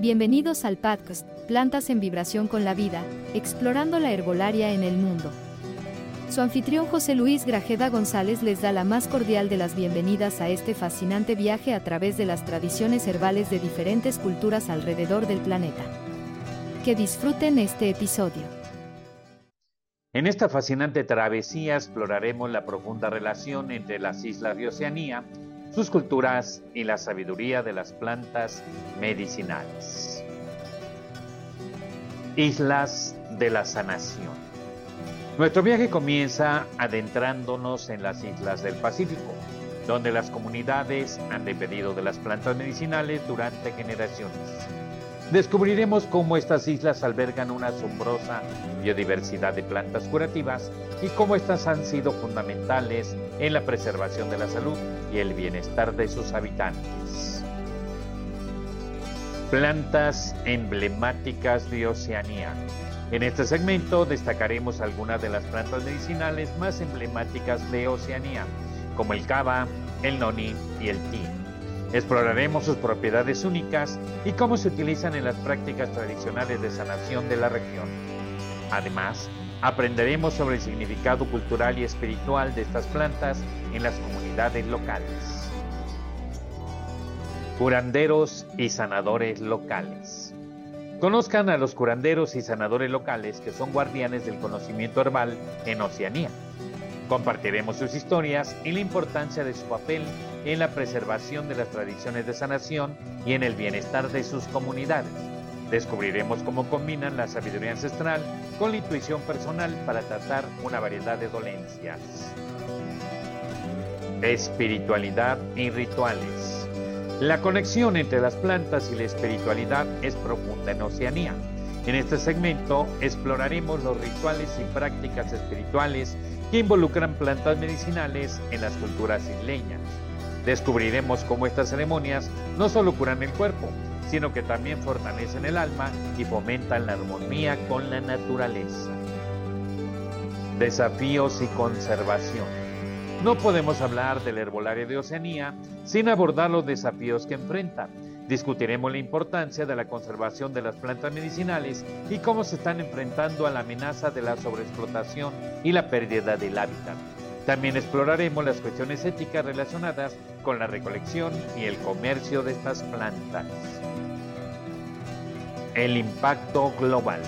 Bienvenidos al podcast Plantas en Vibración con la Vida, explorando la herbolaria en el mundo. Su anfitrión José Luis Grajeda González les da la más cordial de las bienvenidas a este fascinante viaje a través de las tradiciones herbales de diferentes culturas alrededor del planeta. Que disfruten este episodio. En esta fascinante travesía exploraremos la profunda relación entre las islas de Oceanía sus culturas y la sabiduría de las plantas medicinales. Islas de la Sanación. Nuestro viaje comienza adentrándonos en las islas del Pacífico, donde las comunidades han dependido de las plantas medicinales durante generaciones. Descubriremos cómo estas islas albergan una asombrosa biodiversidad de plantas curativas y cómo estas han sido fundamentales en la preservación de la salud y el bienestar de sus habitantes. Plantas emblemáticas de Oceanía. En este segmento destacaremos algunas de las plantas medicinales más emblemáticas de Oceanía, como el cava, el noni y el ti. Exploraremos sus propiedades únicas y cómo se utilizan en las prácticas tradicionales de sanación de la región. Además, aprenderemos sobre el significado cultural y espiritual de estas plantas en las comunidades locales. Curanderos y sanadores locales. Conozcan a los curanderos y sanadores locales que son guardianes del conocimiento herbal en Oceanía. Compartiremos sus historias y la importancia de su papel en la preservación de las tradiciones de sanación y en el bienestar de sus comunidades. Descubriremos cómo combinan la sabiduría ancestral con la intuición personal para tratar una variedad de dolencias. Espiritualidad y rituales. La conexión entre las plantas y la espiritualidad es profunda en Oceanía. En este segmento exploraremos los rituales y prácticas espirituales que involucran plantas medicinales en las culturas isleñas. Descubriremos cómo estas ceremonias no solo curan el cuerpo, sino que también fortalecen el alma y fomentan la armonía con la naturaleza. Desafíos y conservación. No podemos hablar del herbolario de Oceanía sin abordar los desafíos que enfrenta Discutiremos la importancia de la conservación de las plantas medicinales y cómo se están enfrentando a la amenaza de la sobreexplotación y la pérdida del hábitat. También exploraremos las cuestiones éticas relacionadas con la recolección y el comercio de estas plantas. El impacto global.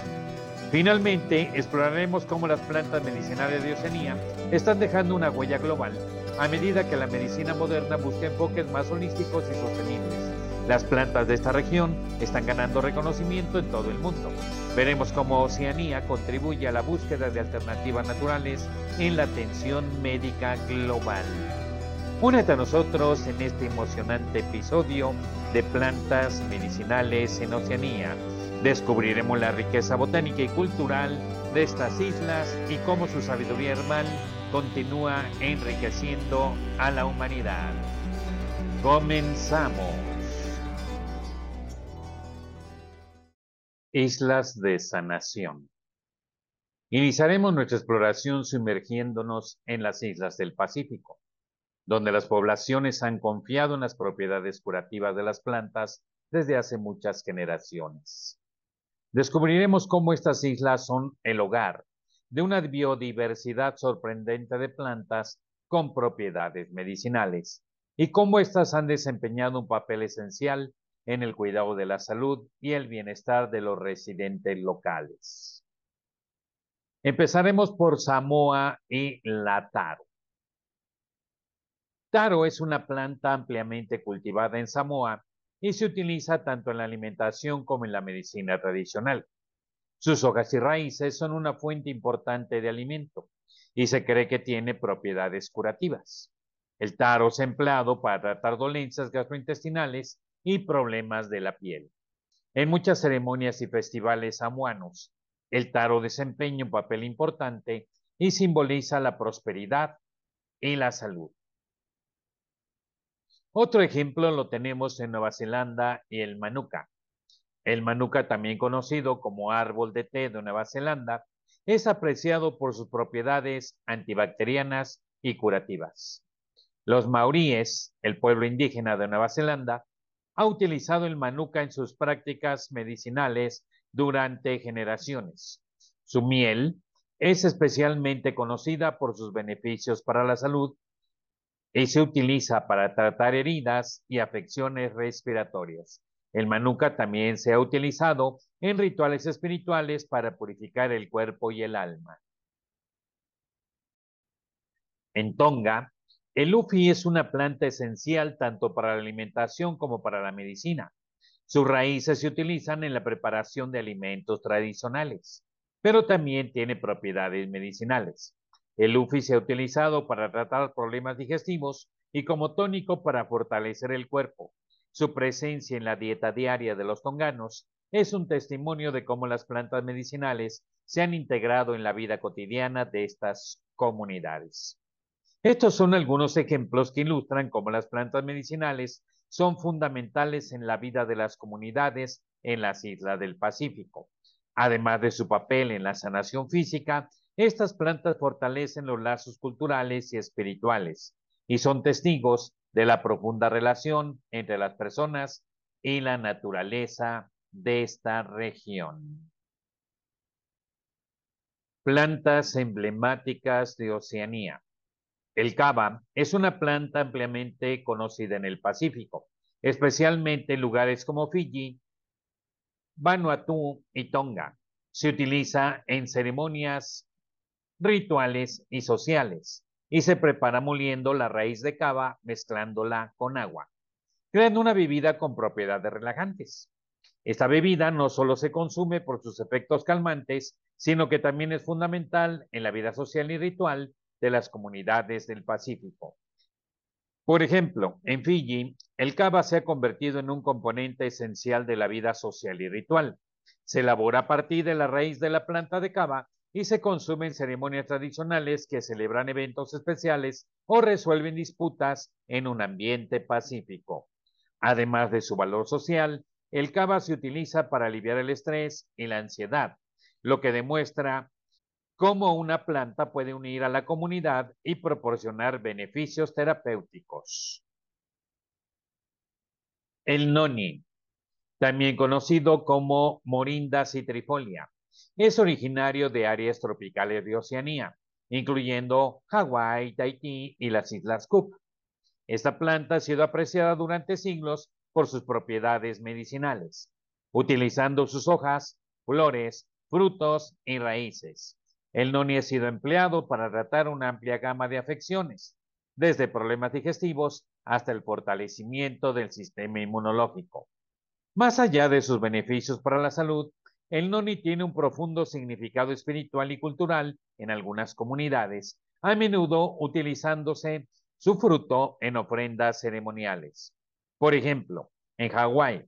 Finalmente, exploraremos cómo las plantas medicinales de Oceanía están dejando una huella global a medida que la medicina moderna busca enfoques más holísticos y sostenibles las plantas de esta región están ganando reconocimiento en todo el mundo. Veremos cómo Oceanía contribuye a la búsqueda de alternativas naturales en la atención médica global. Únete a nosotros en este emocionante episodio de plantas medicinales en Oceanía. Descubriremos la riqueza botánica y cultural de estas islas y cómo su sabiduría herbal continúa enriqueciendo a la humanidad. Comenzamos. Islas de Sanación. Iniciaremos nuestra exploración sumergiéndonos en las islas del Pacífico, donde las poblaciones han confiado en las propiedades curativas de las plantas desde hace muchas generaciones. Descubriremos cómo estas islas son el hogar de una biodiversidad sorprendente de plantas con propiedades medicinales y cómo éstas han desempeñado un papel esencial en el cuidado de la salud y el bienestar de los residentes locales. Empezaremos por Samoa y la taro. Taro es una planta ampliamente cultivada en Samoa y se utiliza tanto en la alimentación como en la medicina tradicional. Sus hojas y raíces son una fuente importante de alimento y se cree que tiene propiedades curativas. El taro es empleado para tratar dolencias gastrointestinales y problemas de la piel. En muchas ceremonias y festivales samuanos, el taro desempeña un papel importante y simboliza la prosperidad y la salud. Otro ejemplo lo tenemos en Nueva Zelanda y el manuka. El manuka, también conocido como árbol de té de Nueva Zelanda, es apreciado por sus propiedades antibacterianas y curativas. Los maoríes, el pueblo indígena de Nueva Zelanda, ha utilizado el manuka en sus prácticas medicinales durante generaciones. Su miel es especialmente conocida por sus beneficios para la salud y se utiliza para tratar heridas y afecciones respiratorias. El manuka también se ha utilizado en rituales espirituales para purificar el cuerpo y el alma. En Tonga, el ufi es una planta esencial tanto para la alimentación como para la medicina. Sus raíces se utilizan en la preparación de alimentos tradicionales, pero también tiene propiedades medicinales. El ufi se ha utilizado para tratar problemas digestivos y como tónico para fortalecer el cuerpo. Su presencia en la dieta diaria de los tonganos es un testimonio de cómo las plantas medicinales se han integrado en la vida cotidiana de estas comunidades. Estos son algunos ejemplos que ilustran cómo las plantas medicinales son fundamentales en la vida de las comunidades en las islas del Pacífico. Además de su papel en la sanación física, estas plantas fortalecen los lazos culturales y espirituales y son testigos de la profunda relación entre las personas y la naturaleza de esta región. Plantas emblemáticas de Oceanía. El cava es una planta ampliamente conocida en el Pacífico, especialmente en lugares como Fiji, Vanuatu y Tonga. Se utiliza en ceremonias, rituales y sociales y se prepara moliendo la raíz de cava mezclándola con agua, creando una bebida con propiedades relajantes. Esta bebida no solo se consume por sus efectos calmantes, sino que también es fundamental en la vida social y ritual de las comunidades del Pacífico. Por ejemplo, en Fiji, el cava se ha convertido en un componente esencial de la vida social y ritual. Se elabora a partir de la raíz de la planta de cava y se consume en ceremonias tradicionales que celebran eventos especiales o resuelven disputas en un ambiente pacífico. Además de su valor social, el cava se utiliza para aliviar el estrés y la ansiedad, lo que demuestra cómo una planta puede unir a la comunidad y proporcionar beneficios terapéuticos. El noni, también conocido como Morinda citrifolia, es originario de áreas tropicales de Oceanía, incluyendo Hawái, Tahití y las Islas Cook. Esta planta ha sido apreciada durante siglos por sus propiedades medicinales, utilizando sus hojas, flores, frutos y raíces. El noni ha sido empleado para tratar una amplia gama de afecciones, desde problemas digestivos hasta el fortalecimiento del sistema inmunológico. Más allá de sus beneficios para la salud, el noni tiene un profundo significado espiritual y cultural en algunas comunidades, a menudo utilizándose su fruto en ofrendas ceremoniales. Por ejemplo, en Hawái,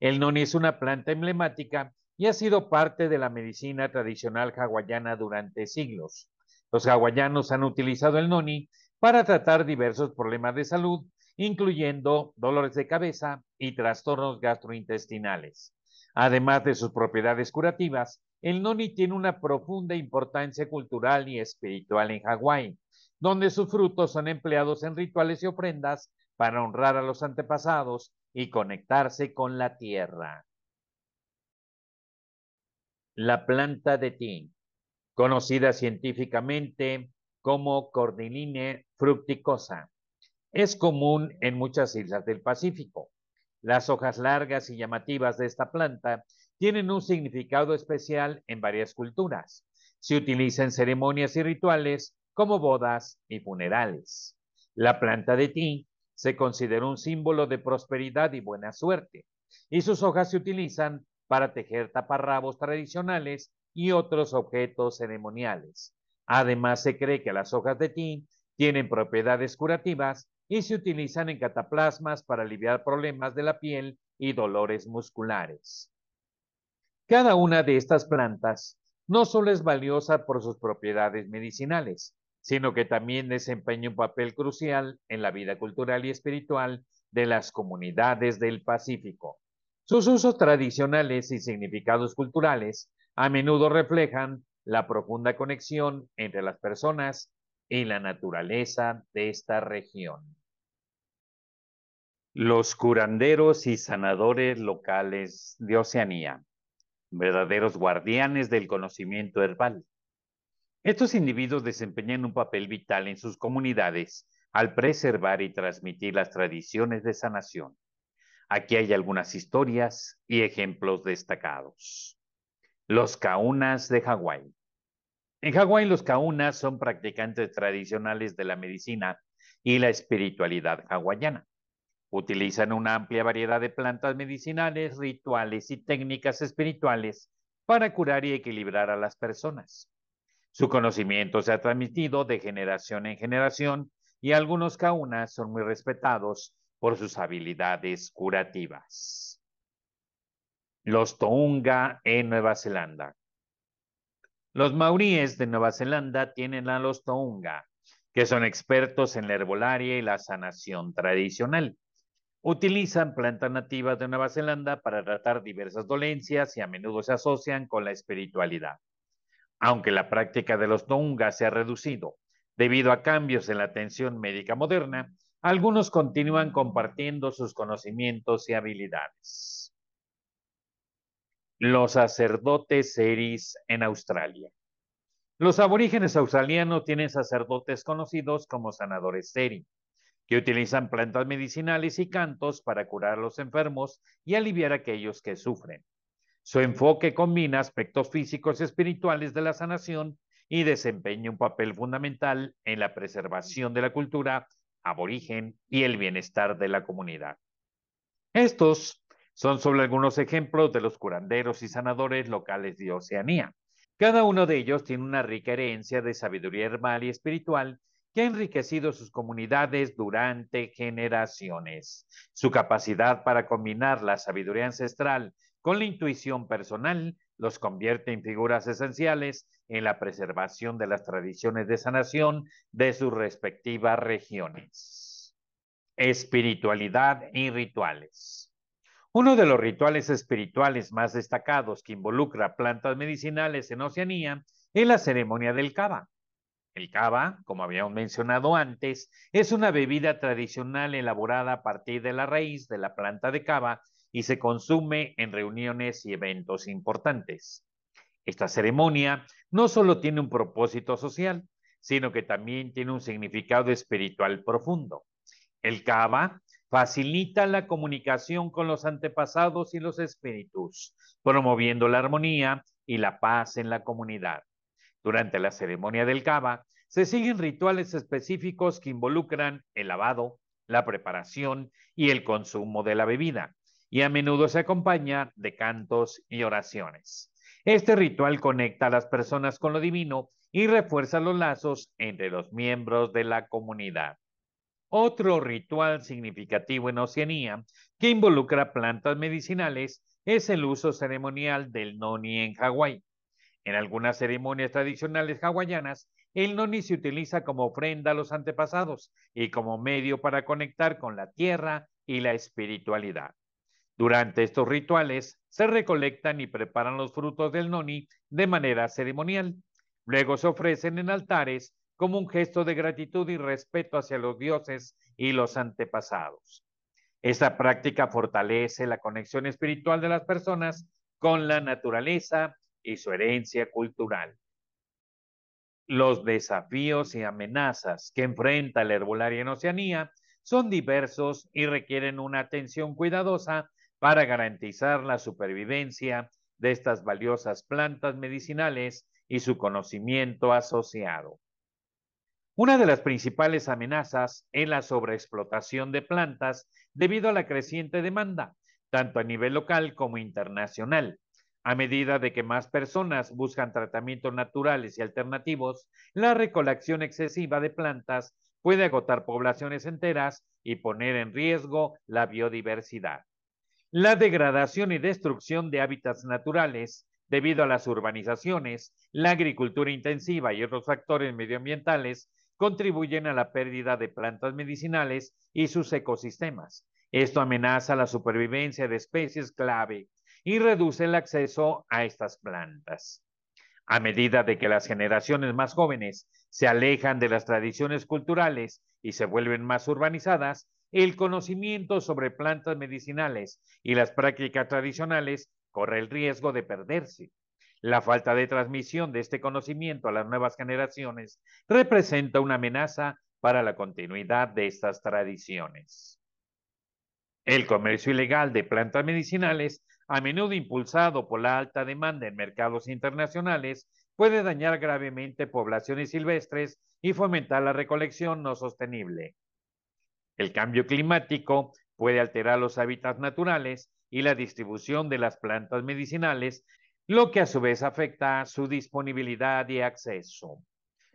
el noni es una planta emblemática y ha sido parte de la medicina tradicional hawaiana durante siglos. Los hawaianos han utilizado el noni para tratar diversos problemas de salud, incluyendo dolores de cabeza y trastornos gastrointestinales. Además de sus propiedades curativas, el noni tiene una profunda importancia cultural y espiritual en Hawái, donde sus frutos son empleados en rituales y ofrendas para honrar a los antepasados y conectarse con la tierra. La planta de tin, conocida científicamente como Cordyline fructicosa, es común en muchas islas del Pacífico. Las hojas largas y llamativas de esta planta tienen un significado especial en varias culturas. Se utiliza en ceremonias y rituales como bodas y funerales. La planta de tin se considera un símbolo de prosperidad y buena suerte, y sus hojas se utilizan para tejer taparrabos tradicionales y otros objetos ceremoniales. Además, se cree que las hojas de tin tienen propiedades curativas y se utilizan en cataplasmas para aliviar problemas de la piel y dolores musculares. Cada una de estas plantas no solo es valiosa por sus propiedades medicinales, sino que también desempeña un papel crucial en la vida cultural y espiritual de las comunidades del Pacífico. Sus usos tradicionales y significados culturales a menudo reflejan la profunda conexión entre las personas y la naturaleza de esta región. Los curanderos y sanadores locales de Oceanía, verdaderos guardianes del conocimiento herbal. Estos individuos desempeñan un papel vital en sus comunidades al preservar y transmitir las tradiciones de sanación. Aquí hay algunas historias y ejemplos destacados. Los caunas de Hawái. En Hawái los caunas son practicantes tradicionales de la medicina y la espiritualidad hawaiana. Utilizan una amplia variedad de plantas medicinales, rituales y técnicas espirituales para curar y equilibrar a las personas. Su conocimiento se ha transmitido de generación en generación y algunos kaunas son muy respetados por sus habilidades curativas. Los Tounga en Nueva Zelanda. Los maoríes de Nueva Zelanda tienen a los Tounga, que son expertos en la herbolaria y la sanación tradicional. Utilizan plantas nativas de Nueva Zelanda para tratar diversas dolencias y a menudo se asocian con la espiritualidad. Aunque la práctica de los tongas se ha reducido debido a cambios en la atención médica moderna, algunos continúan compartiendo sus conocimientos y habilidades. Los sacerdotes seris en Australia. Los aborígenes australianos tienen sacerdotes conocidos como sanadores seri que utilizan plantas medicinales y cantos para curar a los enfermos y aliviar a aquellos que sufren. Su enfoque combina aspectos físicos y espirituales de la sanación y desempeña un papel fundamental en la preservación de la cultura aborigen y el bienestar de la comunidad. Estos son solo algunos ejemplos de los curanderos y sanadores locales de Oceanía. Cada uno de ellos tiene una rica herencia de sabiduría herbal y espiritual que ha enriquecido sus comunidades durante generaciones. Su capacidad para combinar la sabiduría ancestral con la intuición personal los convierte en figuras esenciales en la preservación de las tradiciones de sanación de sus respectivas regiones. Espiritualidad y rituales. Uno de los rituales espirituales más destacados que involucra plantas medicinales en Oceanía es la ceremonia del Kaba el cava, como habíamos mencionado antes, es una bebida tradicional elaborada a partir de la raíz de la planta de cava y se consume en reuniones y eventos importantes. Esta ceremonia no solo tiene un propósito social, sino que también tiene un significado espiritual profundo. El cava facilita la comunicación con los antepasados y los espíritus, promoviendo la armonía y la paz en la comunidad. Durante la ceremonia del cava se siguen rituales específicos que involucran el lavado, la preparación y el consumo de la bebida, y a menudo se acompaña de cantos y oraciones. Este ritual conecta a las personas con lo divino y refuerza los lazos entre los miembros de la comunidad. Otro ritual significativo en Oceanía que involucra plantas medicinales es el uso ceremonial del noni en Hawái. En algunas ceremonias tradicionales hawaianas, el noni se utiliza como ofrenda a los antepasados y como medio para conectar con la tierra y la espiritualidad. Durante estos rituales se recolectan y preparan los frutos del noni de manera ceremonial. Luego se ofrecen en altares como un gesto de gratitud y respeto hacia los dioses y los antepasados. Esta práctica fortalece la conexión espiritual de las personas con la naturaleza y su herencia cultural. Los desafíos y amenazas que enfrenta la herbolaria en Oceanía son diversos y requieren una atención cuidadosa para garantizar la supervivencia de estas valiosas plantas medicinales y su conocimiento asociado. Una de las principales amenazas es la sobreexplotación de plantas debido a la creciente demanda, tanto a nivel local como internacional, a medida de que más personas buscan tratamientos naturales y alternativos, la recolección excesiva de plantas puede agotar poblaciones enteras y poner en riesgo la biodiversidad. La degradación y destrucción de hábitats naturales debido a las urbanizaciones, la agricultura intensiva y otros factores medioambientales contribuyen a la pérdida de plantas medicinales y sus ecosistemas. Esto amenaza la supervivencia de especies clave y reduce el acceso a estas plantas. A medida de que las generaciones más jóvenes se alejan de las tradiciones culturales y se vuelven más urbanizadas, el conocimiento sobre plantas medicinales y las prácticas tradicionales corre el riesgo de perderse. La falta de transmisión de este conocimiento a las nuevas generaciones representa una amenaza para la continuidad de estas tradiciones. El comercio ilegal de plantas medicinales, a menudo impulsado por la alta demanda en mercados internacionales, puede dañar gravemente poblaciones silvestres y fomentar la recolección no sostenible. El cambio climático puede alterar los hábitats naturales y la distribución de las plantas medicinales, lo que a su vez afecta su disponibilidad y acceso.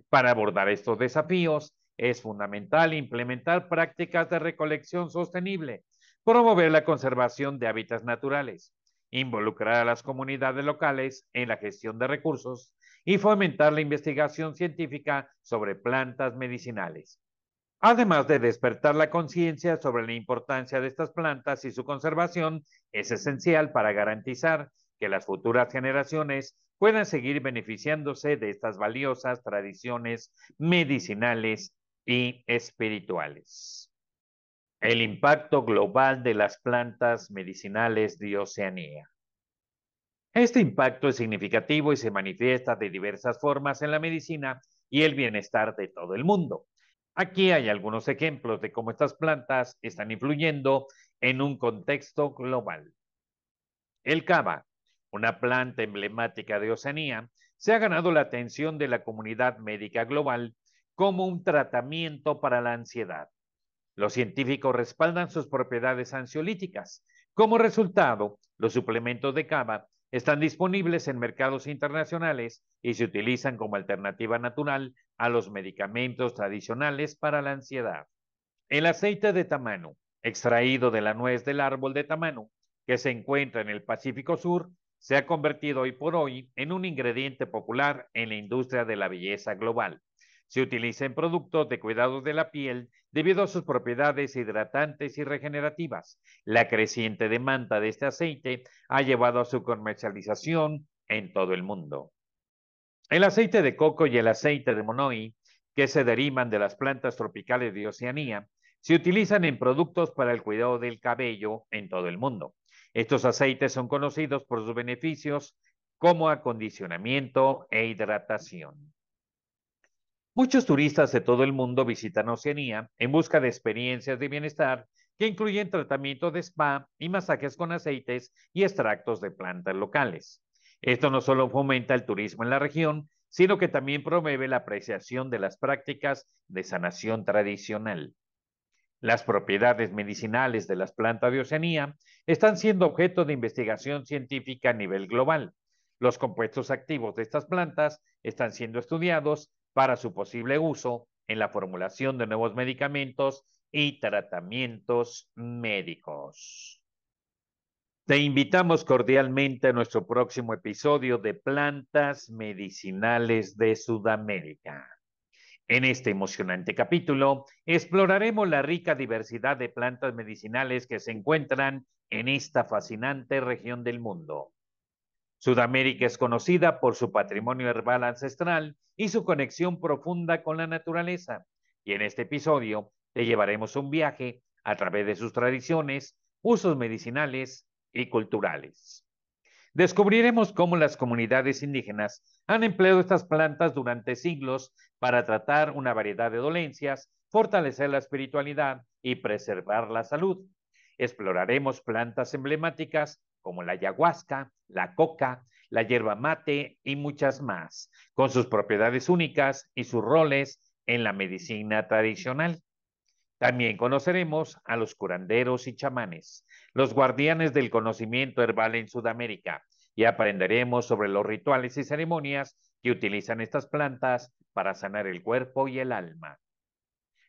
Para abordar estos desafíos, es fundamental implementar prácticas de recolección sostenible, promover la conservación de hábitats naturales, involucrar a las comunidades locales en la gestión de recursos y fomentar la investigación científica sobre plantas medicinales. Además de despertar la conciencia sobre la importancia de estas plantas y su conservación, es esencial para garantizar que las futuras generaciones puedan seguir beneficiándose de estas valiosas tradiciones medicinales y espirituales. El impacto global de las plantas medicinales de Oceanía. Este impacto es significativo y se manifiesta de diversas formas en la medicina y el bienestar de todo el mundo. Aquí hay algunos ejemplos de cómo estas plantas están influyendo en un contexto global. El cava, una planta emblemática de Oceanía, se ha ganado la atención de la comunidad médica global como un tratamiento para la ansiedad. Los científicos respaldan sus propiedades ansiolíticas. Como resultado, los suplementos de cava están disponibles en mercados internacionales y se utilizan como alternativa natural a los medicamentos tradicionales para la ansiedad. El aceite de tamano, extraído de la nuez del árbol de tamano, que se encuentra en el Pacífico Sur, se ha convertido hoy por hoy en un ingrediente popular en la industria de la belleza global. Se utiliza en productos de cuidado de la piel debido a sus propiedades hidratantes y regenerativas. La creciente demanda de este aceite ha llevado a su comercialización en todo el mundo. El aceite de coco y el aceite de monoi, que se derivan de las plantas tropicales de Oceanía, se utilizan en productos para el cuidado del cabello en todo el mundo. Estos aceites son conocidos por sus beneficios como acondicionamiento e hidratación. Muchos turistas de todo el mundo visitan Oceanía en busca de experiencias de bienestar que incluyen tratamiento de spa y masajes con aceites y extractos de plantas locales. Esto no solo fomenta el turismo en la región, sino que también promueve la apreciación de las prácticas de sanación tradicional. Las propiedades medicinales de las plantas de Oceanía están siendo objeto de investigación científica a nivel global. Los compuestos activos de estas plantas están siendo estudiados para su posible uso en la formulación de nuevos medicamentos y tratamientos médicos. Te invitamos cordialmente a nuestro próximo episodio de Plantas Medicinales de Sudamérica. En este emocionante capítulo exploraremos la rica diversidad de plantas medicinales que se encuentran en esta fascinante región del mundo. Sudamérica es conocida por su patrimonio herbal ancestral y su conexión profunda con la naturaleza. Y en este episodio te llevaremos un viaje a través de sus tradiciones, usos medicinales y culturales. Descubriremos cómo las comunidades indígenas han empleado estas plantas durante siglos para tratar una variedad de dolencias, fortalecer la espiritualidad y preservar la salud. Exploraremos plantas emblemáticas como la ayahuasca, la coca, la hierba mate y muchas más, con sus propiedades únicas y sus roles en la medicina tradicional. También conoceremos a los curanderos y chamanes, los guardianes del conocimiento herbal en Sudamérica, y aprenderemos sobre los rituales y ceremonias que utilizan estas plantas para sanar el cuerpo y el alma.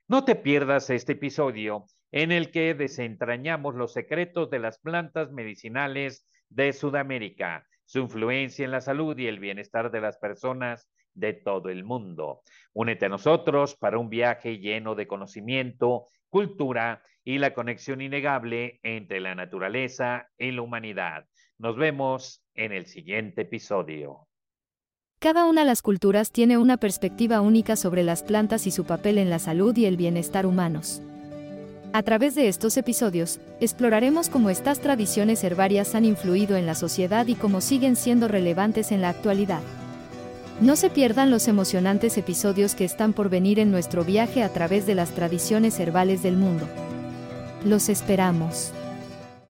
No te pierdas este episodio en el que desentrañamos los secretos de las plantas medicinales de Sudamérica, su influencia en la salud y el bienestar de las personas de todo el mundo. Únete a nosotros para un viaje lleno de conocimiento, cultura y la conexión innegable entre la naturaleza y la humanidad. Nos vemos en el siguiente episodio. Cada una de las culturas tiene una perspectiva única sobre las plantas y su papel en la salud y el bienestar humanos. A través de estos episodios, exploraremos cómo estas tradiciones herbarias han influido en la sociedad y cómo siguen siendo relevantes en la actualidad. No se pierdan los emocionantes episodios que están por venir en nuestro viaje a través de las tradiciones herbales del mundo. Los esperamos.